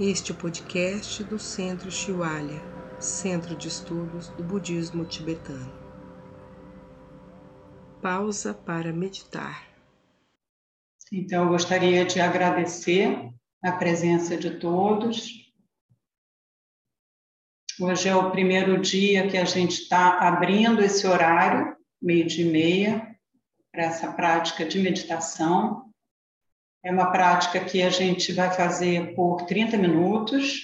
Este podcast do Centro Shiwalya, Centro de Estudos do Budismo Tibetano. Pausa para meditar. Então, eu gostaria de agradecer a presença de todos. Hoje é o primeiro dia que a gente está abrindo esse horário, meio-dia e meia, para essa prática de meditação. É uma prática que a gente vai fazer por 30 minutos.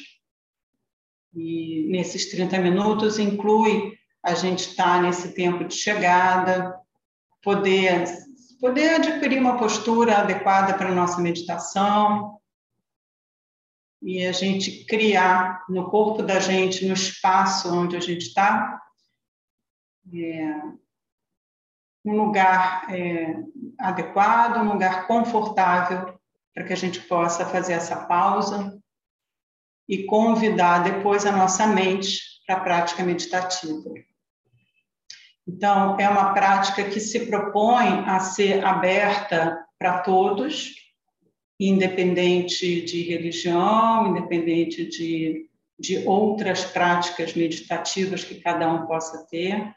E nesses 30 minutos inclui a gente estar tá nesse tempo de chegada, poder poder adquirir uma postura adequada para a nossa meditação e a gente criar no corpo da gente, no espaço onde a gente está, é, um lugar é, adequado, um lugar confortável para que a gente possa fazer essa pausa e convidar depois a nossa mente para a prática meditativa. Então, é uma prática que se propõe a ser aberta para todos, independente de religião, independente de, de outras práticas meditativas que cada um possa ter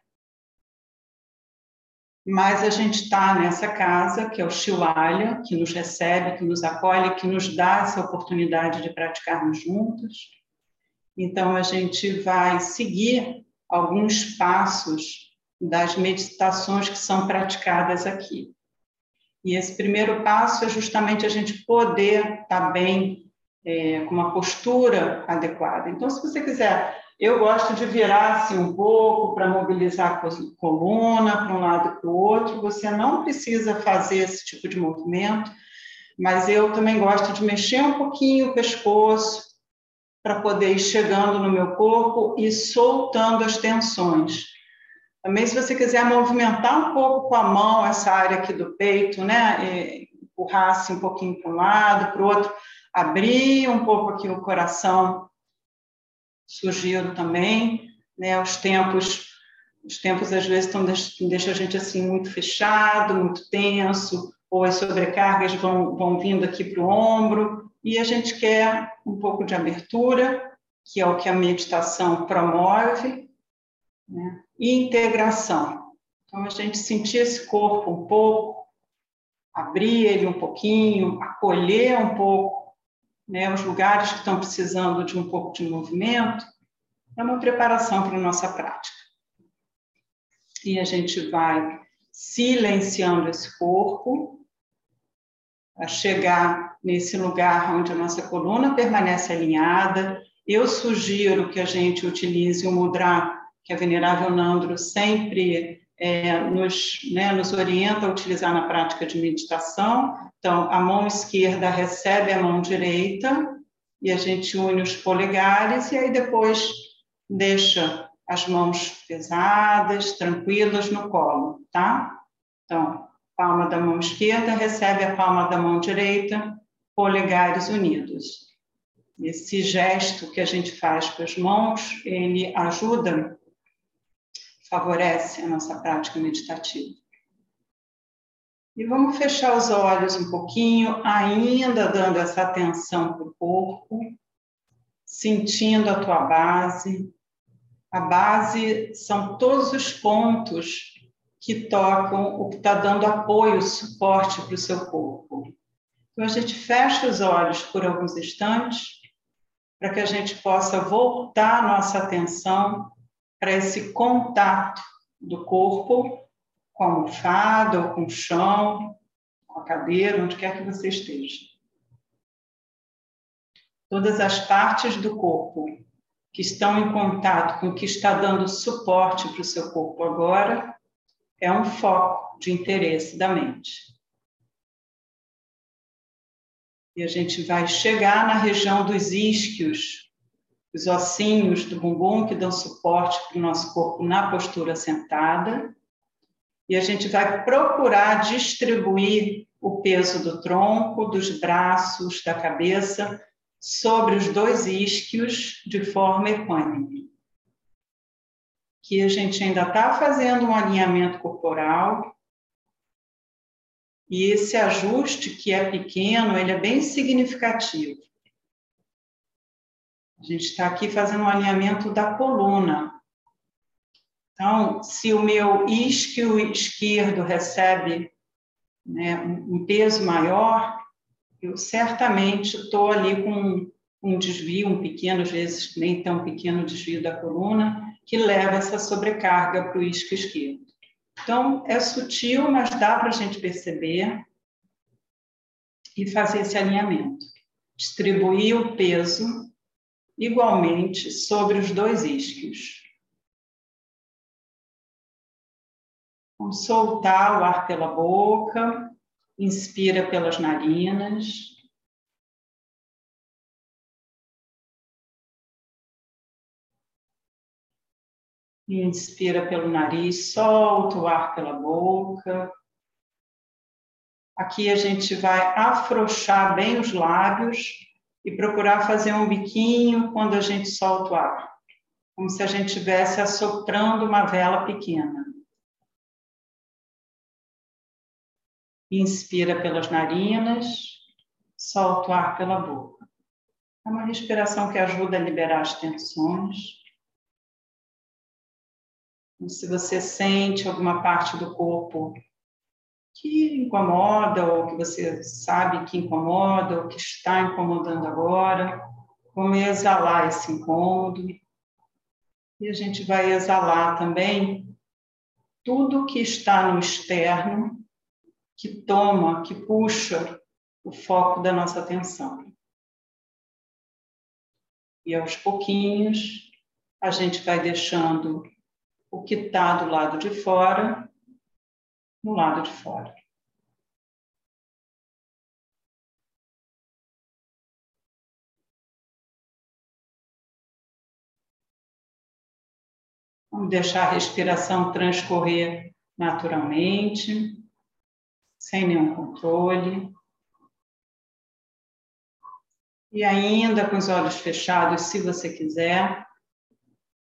mas a gente está nessa casa, que é o Chihualha, que nos recebe, que nos acolhe, que nos dá essa oportunidade de praticarmos juntos. Então, a gente vai seguir alguns passos das meditações que são praticadas aqui. E esse primeiro passo é justamente a gente poder estar bem, é, com uma postura adequada. Então, se você quiser eu gosto de virar assim um pouco para mobilizar a coluna para um lado e para o outro. Você não precisa fazer esse tipo de movimento, mas eu também gosto de mexer um pouquinho o pescoço para poder ir chegando no meu corpo e soltando as tensões. Também, se você quiser movimentar um pouco com a mão essa área aqui do peito, né? E empurrar assim um pouquinho para um lado, para o outro, abrir um pouco aqui o coração surgiram também, né? Os tempos, os tempos às vezes estão deixa a gente assim muito fechado, muito tenso, ou as sobrecargas vão vão vindo aqui para o ombro e a gente quer um pouco de abertura, que é o que a meditação promove, né? E integração. Então a gente sentir esse corpo um pouco, abrir ele um pouquinho, acolher um pouco né, os lugares que estão precisando de um pouco de movimento, é uma preparação para a nossa prática. E a gente vai silenciando esse corpo, a chegar nesse lugar onde a nossa coluna permanece alinhada. Eu sugiro que a gente utilize o mudra que a Venerável Nandro sempre é, nos, né, nos orienta a utilizar na prática de meditação. Então, a mão esquerda recebe a mão direita e a gente une os polegares e aí depois deixa as mãos pesadas, tranquilas no colo, tá? Então, palma da mão esquerda recebe a palma da mão direita, polegares unidos. Esse gesto que a gente faz com as mãos, ele ajuda favorece a nossa prática meditativa. E vamos fechar os olhos um pouquinho, ainda dando essa atenção para o corpo, sentindo a tua base. A base são todos os pontos que tocam o que está dando apoio, suporte para o seu corpo. Então a gente fecha os olhos por alguns instantes para que a gente possa voltar nossa atenção para esse contato do corpo com a almofada ou com o chão, com a cadeira, onde quer que você esteja. Todas as partes do corpo que estão em contato com o que está dando suporte para o seu corpo agora é um foco de interesse da mente. E a gente vai chegar na região dos isquios, os ossinhos do bumbum que dão suporte para o nosso corpo na postura sentada. E a gente vai procurar distribuir o peso do tronco, dos braços, da cabeça sobre os dois isquios de forma equânime. Que a gente ainda está fazendo um alinhamento corporal. E esse ajuste, que é pequeno, ele é bem significativo A gente está aqui fazendo um alinhamento da coluna. Então, se o meu isquio esquerdo recebe né, um peso maior, eu certamente estou ali com um desvio, um pequeno, às vezes nem tão pequeno desvio da coluna, que leva essa sobrecarga para o isco esquerdo. Então, é sutil, mas dá para a gente perceber e fazer esse alinhamento. Distribuir o peso igualmente sobre os dois isquios. Vamos soltar o ar pela boca, inspira pelas narinas. Inspira pelo nariz, solta o ar pela boca. Aqui a gente vai afrouxar bem os lábios e procurar fazer um biquinho quando a gente solta o ar, como se a gente estivesse assoprando uma vela pequena. Inspira pelas narinas, solta o ar pela boca. É uma respiração que ajuda a liberar as tensões. Se você sente alguma parte do corpo que incomoda, ou que você sabe que incomoda, ou que está incomodando agora, como exalar esse incômodo. E a gente vai exalar também tudo que está no externo, que toma, que puxa o foco da nossa atenção. E aos pouquinhos, a gente vai deixando o que está do lado de fora, no lado de fora. Vamos deixar a respiração transcorrer naturalmente, sem nenhum controle. E ainda com os olhos fechados, se você quiser,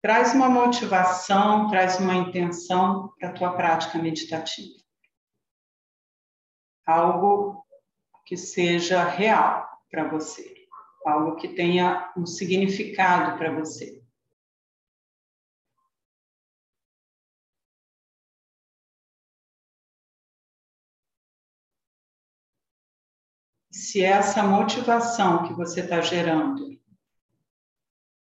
traz uma motivação, traz uma intenção para a tua prática meditativa. Algo que seja real para você, algo que tenha um significado para você. Se essa motivação que você está gerando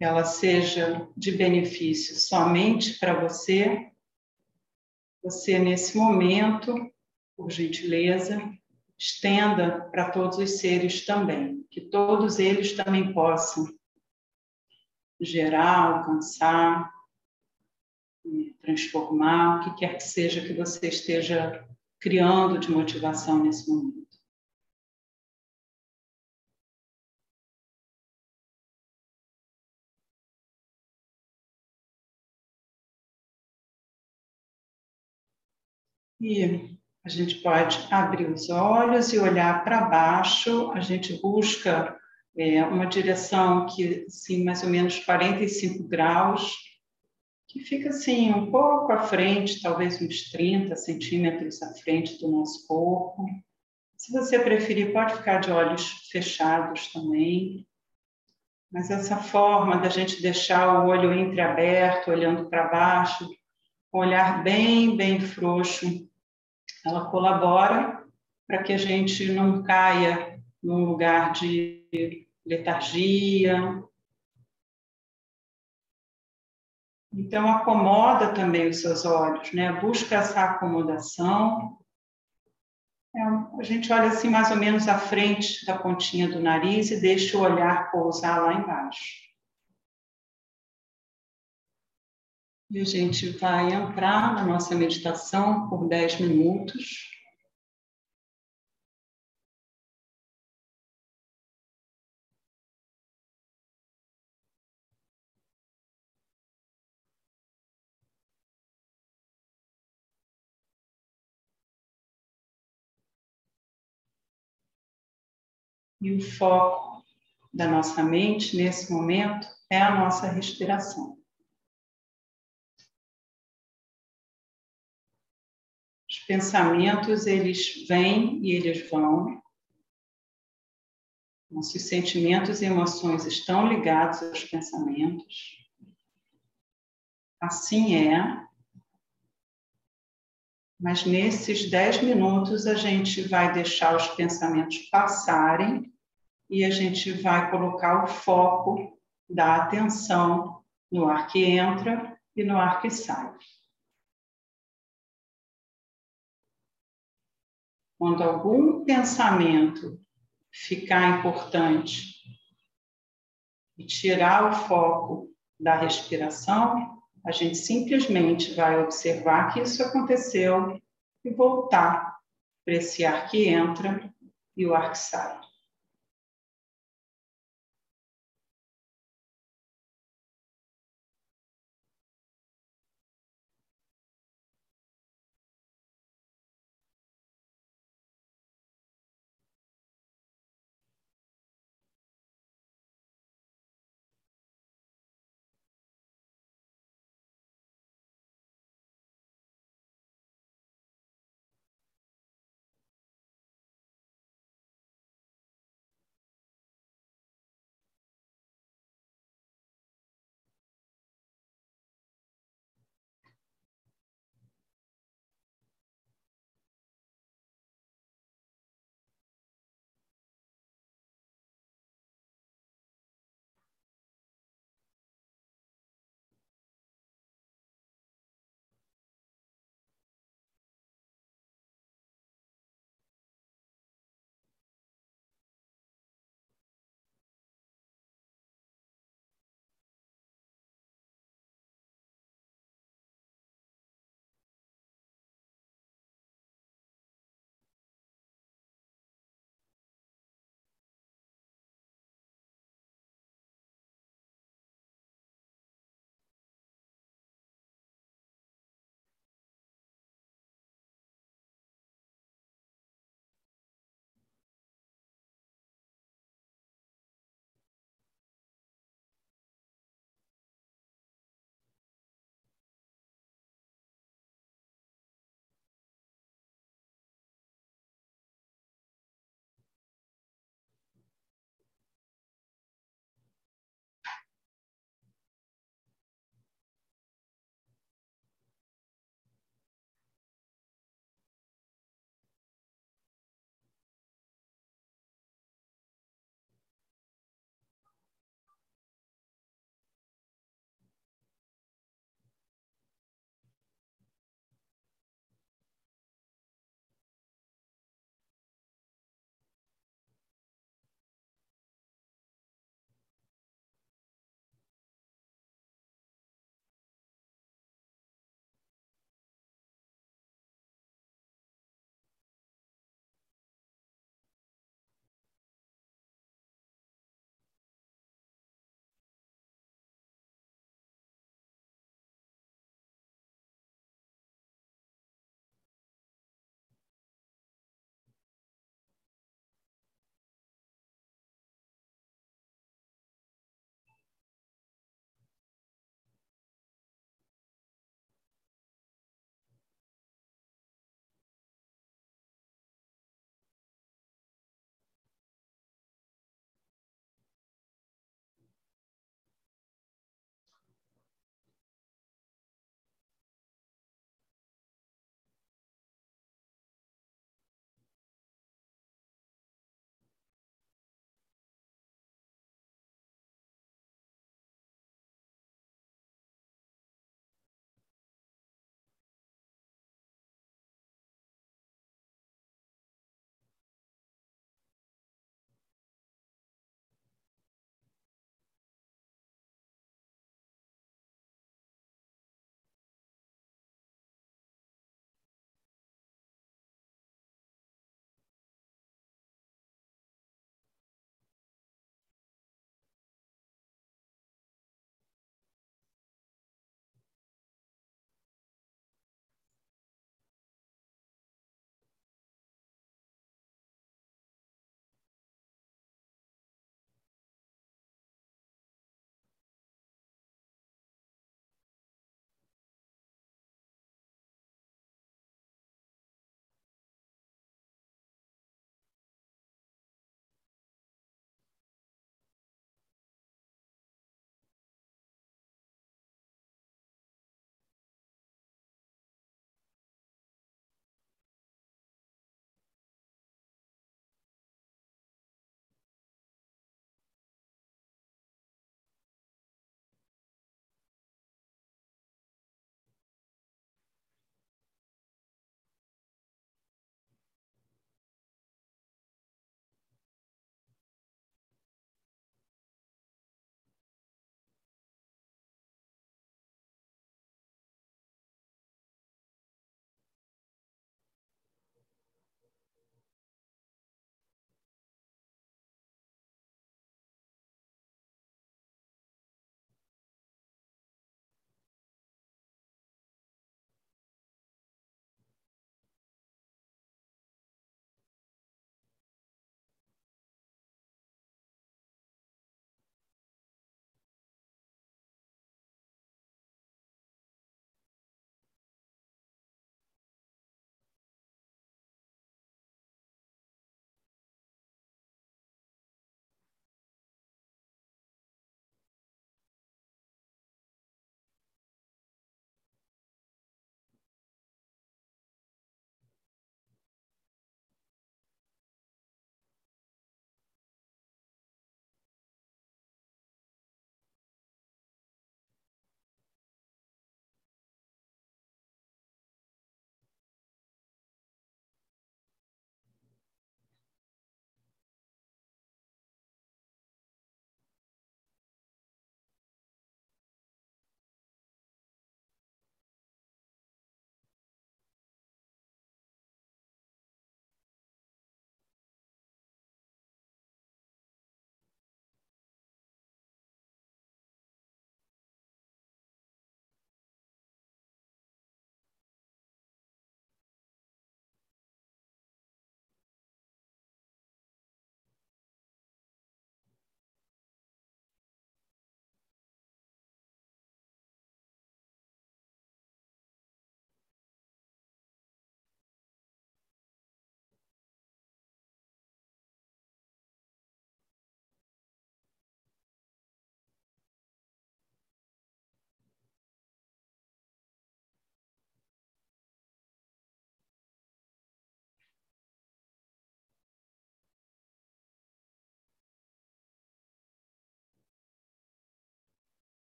ela seja de benefício somente para você, você, nesse momento, por gentileza, estenda para todos os seres também, que todos eles também possam gerar, alcançar, transformar, o que quer que seja que você esteja criando de motivação nesse momento. E a gente pode abrir os olhos e olhar para baixo. A gente busca é, uma direção que, assim, mais ou menos 45 graus, que fica assim um pouco à frente, talvez uns 30 centímetros à frente do nosso corpo. Se você preferir, pode ficar de olhos fechados também. Mas essa forma da gente deixar o olho entreaberto, olhando para baixo, olhar bem, bem frouxo, ela colabora para que a gente não caia num lugar de letargia. Então, acomoda também os seus olhos, né? Busca essa acomodação. É, a gente olha assim mais ou menos à frente da pontinha do nariz e deixa o olhar pousar lá embaixo. E a gente vai entrar na nossa meditação por 10 minutos. E o foco da nossa mente nesse momento é a nossa respiração. Pensamentos eles vêm e eles vão. Nossos sentimentos e emoções estão ligados aos pensamentos. Assim é. Mas nesses dez minutos a gente vai deixar os pensamentos passarem e a gente vai colocar o foco da atenção no ar que entra e no ar que sai. Quando algum pensamento ficar importante e tirar o foco da respiração, a gente simplesmente vai observar que isso aconteceu e voltar para esse ar que entra e o ar que sai.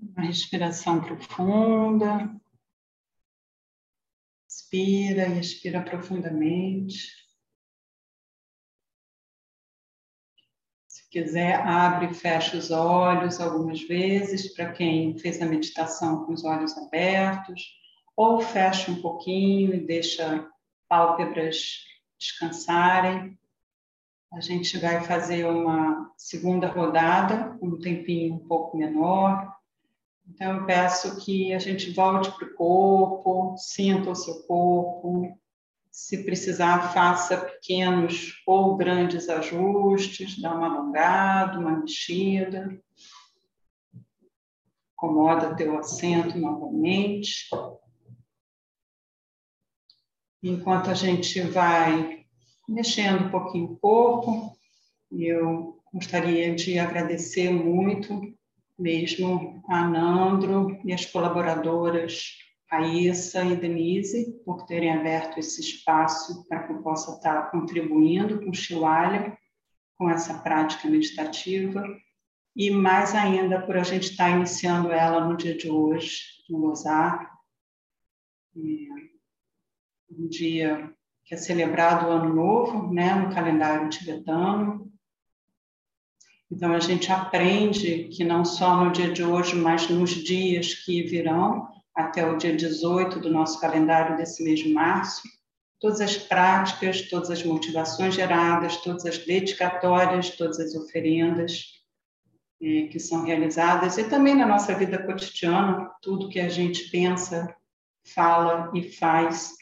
Uma respiração profunda. Inspira e expira profundamente. Se quiser, abre e fecha os olhos algumas vezes, para quem fez a meditação com os olhos abertos, ou fecha um pouquinho e deixa pálpebras descansarem. A gente vai fazer uma segunda rodada, um tempinho um pouco menor. Então, eu peço que a gente volte para o corpo, sinta o seu corpo. Se precisar, faça pequenos ou grandes ajustes, dá uma alongada, uma mexida. Acomoda teu assento novamente. Enquanto a gente vai mexendo um pouquinho o corpo, eu gostaria de agradecer muito mesmo a Nandro e as colaboradoras Raíssa e Denise por terem aberto esse espaço para que eu possa estar contribuindo com o Chihuahua, com essa prática meditativa, e mais ainda por a gente estar iniciando ela no dia de hoje, no Lozar, um dia que é celebrado o Ano Novo, né, no calendário tibetano. Então, a gente aprende que não só no dia de hoje, mas nos dias que virão, até o dia 18 do nosso calendário desse mês de março, todas as práticas, todas as motivações geradas, todas as dedicatórias, todas as oferendas eh, que são realizadas, e também na nossa vida cotidiana, tudo que a gente pensa, fala e faz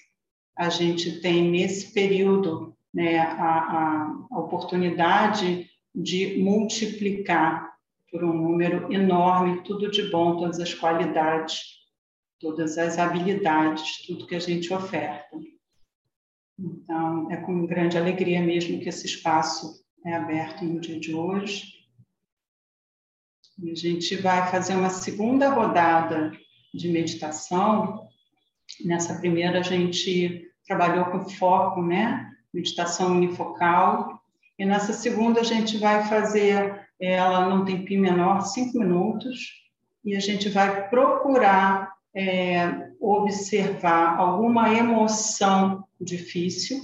a gente tem nesse período né, a, a, a oportunidade de multiplicar por um número enorme tudo de bom, todas as qualidades, todas as habilidades, tudo que a gente oferta. Então, é com grande alegria mesmo que esse espaço é aberto no dia de hoje. E a gente vai fazer uma segunda rodada de meditação. Nessa primeira, a gente trabalhou com foco, né? Meditação unifocal. E nessa segunda a gente vai fazer ela num tempinho menor, cinco minutos, e a gente vai procurar é, observar alguma emoção difícil.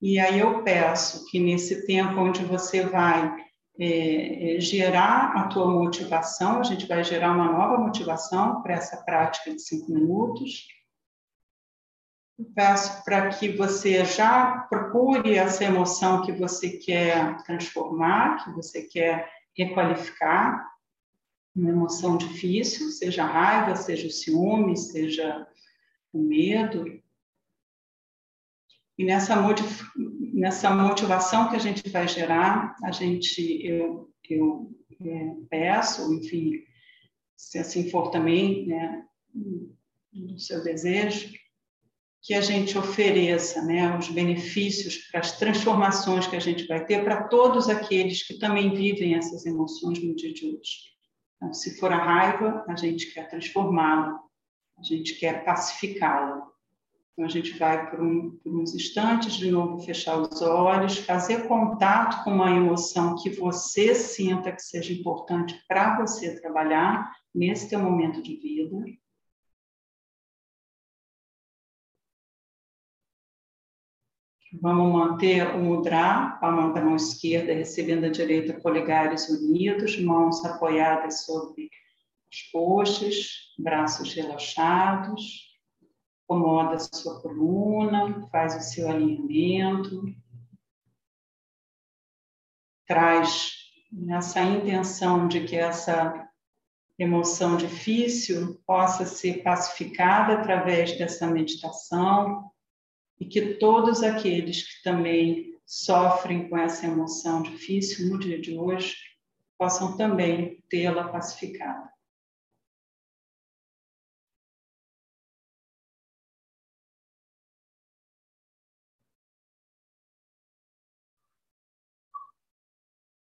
E aí eu peço que nesse tempo onde você vai é, é gerar a tua motivação, a gente vai gerar uma nova motivação para essa prática de cinco minutos peço para que você já procure essa emoção que você quer transformar, que você quer requalificar, uma emoção difícil, seja a raiva, seja o ciúme, seja o medo. E nessa, nessa motivação que a gente vai gerar, a gente, eu, eu é, peço, enfim, se assim for também, né, no seu desejo, que a gente ofereça né, os benefícios para as transformações que a gente vai ter para todos aqueles que também vivem essas emoções no dia de hoje. Então, se for a raiva, a gente quer transformá-la, a gente quer pacificá-la. Então, a gente vai por, um, por uns instantes, de novo, fechar os olhos, fazer contato com uma emoção que você sinta que seja importante para você trabalhar nesse teu momento de vida Vamos manter o mudra, palma da mão esquerda recebendo a direita, polegares unidos, mãos apoiadas sobre as coxas, braços relaxados. Acomoda a sua coluna, faz o seu alinhamento. Traz essa intenção de que essa emoção difícil possa ser pacificada através dessa meditação, e que todos aqueles que também sofrem com essa emoção difícil no dia de hoje possam também tê-la pacificada.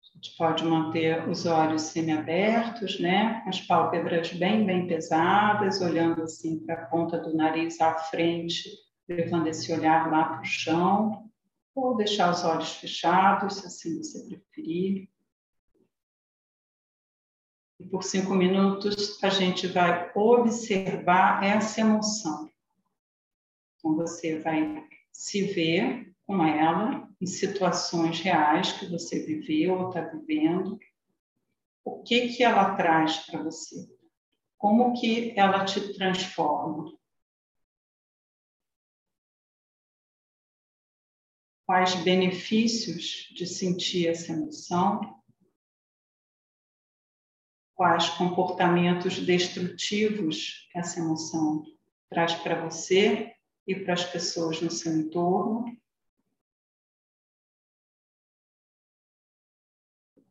A gente pode manter os olhos semiabertos, né? As pálpebras bem, bem pesadas, olhando assim para a ponta do nariz à frente levando esse olhar lá para o chão, ou deixar os olhos fechados, se assim você preferir. E por cinco minutos a gente vai observar essa emoção. Então você vai se ver com ela em situações reais que você viveu ou está vivendo. O que que ela traz para você? Como que ela te transforma? Quais benefícios de sentir essa emoção? Quais comportamentos destrutivos essa emoção traz para você e para as pessoas no seu entorno?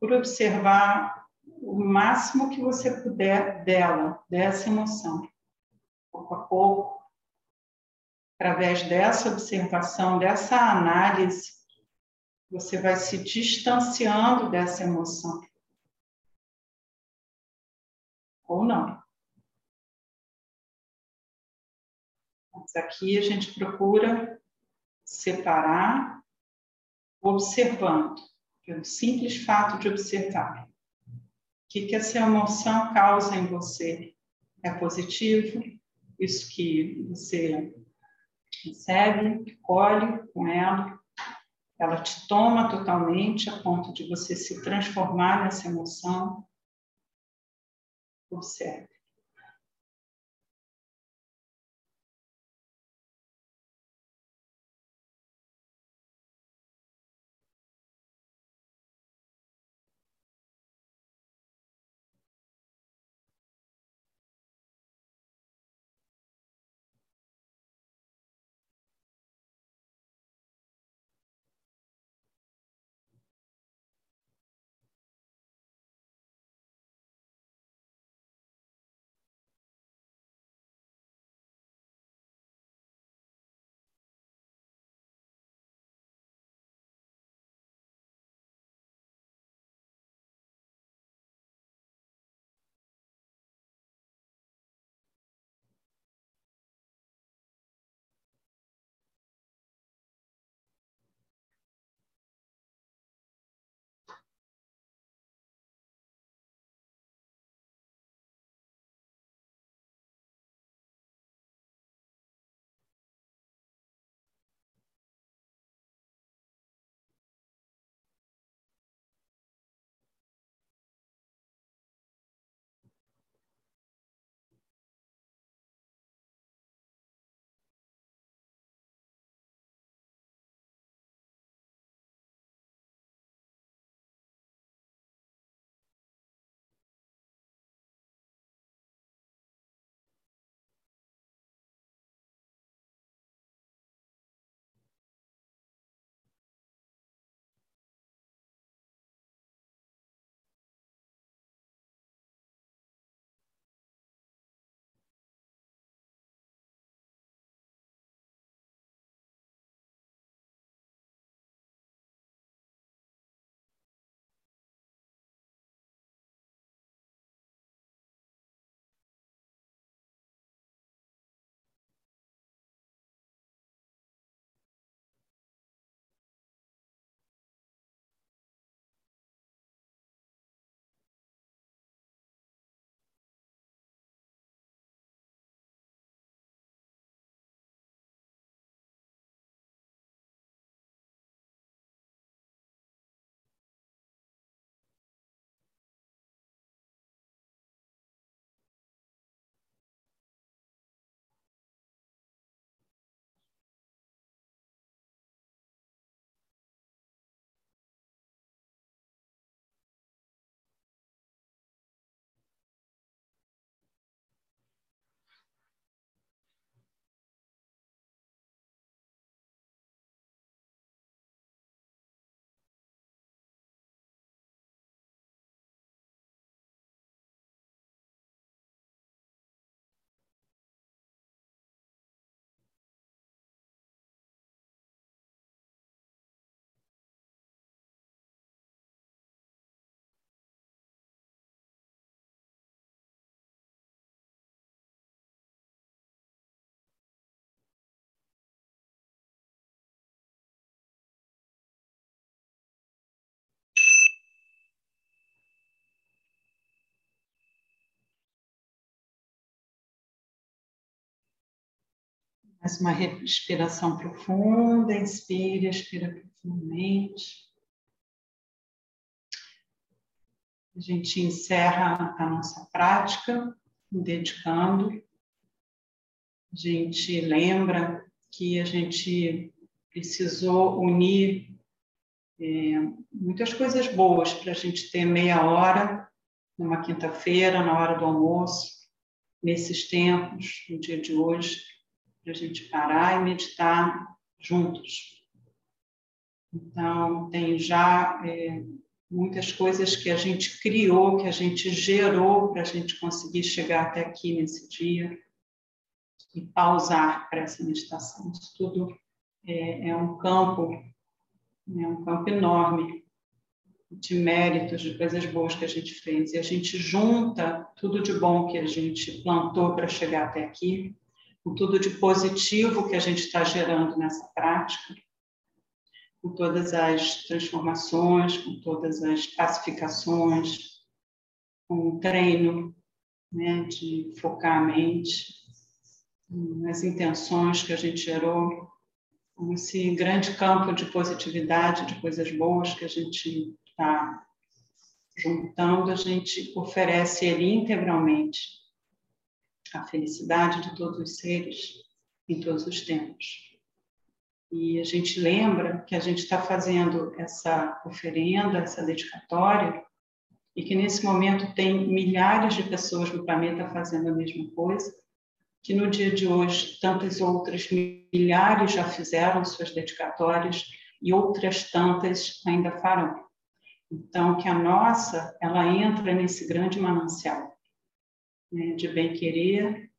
Por observar o máximo que você puder dela, dessa emoção, pouco a pouco, através dessa observação, dessa análise, você vai se distanciando dessa emoção. Ou não. Mas aqui a gente procura separar, observando, pelo simples fato de observar. O que, que essa emoção causa em você? É positivo? Isso que você recebe, colhe com ela, ela te toma totalmente a ponto de você se transformar nessa emoção. Observe. Mais uma respiração profunda, inspire, expira profundamente. A gente encerra a nossa prática, dedicando. A gente lembra que a gente precisou unir é, muitas coisas boas para a gente ter meia hora numa quinta-feira, na hora do almoço, nesses tempos, no dia de hoje, para a gente parar e meditar juntos. Então, tem já é, muitas coisas que a gente criou, que a gente gerou para a gente conseguir chegar até aqui nesse dia e pausar para essa meditação. Isso tudo é, é um campo, é um campo enorme de méritos, de coisas boas que a gente fez. E a gente junta tudo de bom que a gente plantou para chegar até aqui, com tudo de positivo que a gente está gerando nessa prática, com todas as transformações, com todas as pacificações, com o treino né, de focar a mente, nas intenções que a gente gerou, com esse grande campo de positividade, de coisas boas que a gente está juntando, a gente oferece ele integralmente a felicidade de todos os seres em todos os tempos. E a gente lembra que a gente está fazendo essa oferenda, essa dedicatória, e que nesse momento tem milhares de pessoas no planeta fazendo a mesma coisa, que no dia de hoje tantas outras milhares já fizeram suas dedicatórias e outras tantas ainda farão. Então, que a nossa, ela entra nesse grande manancial né, de bem-querer,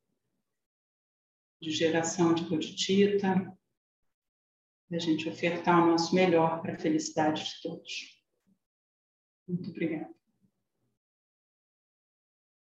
de geração de bodhicitta, da gente ofertar o nosso melhor para a felicidade de todos. Muito obrigada.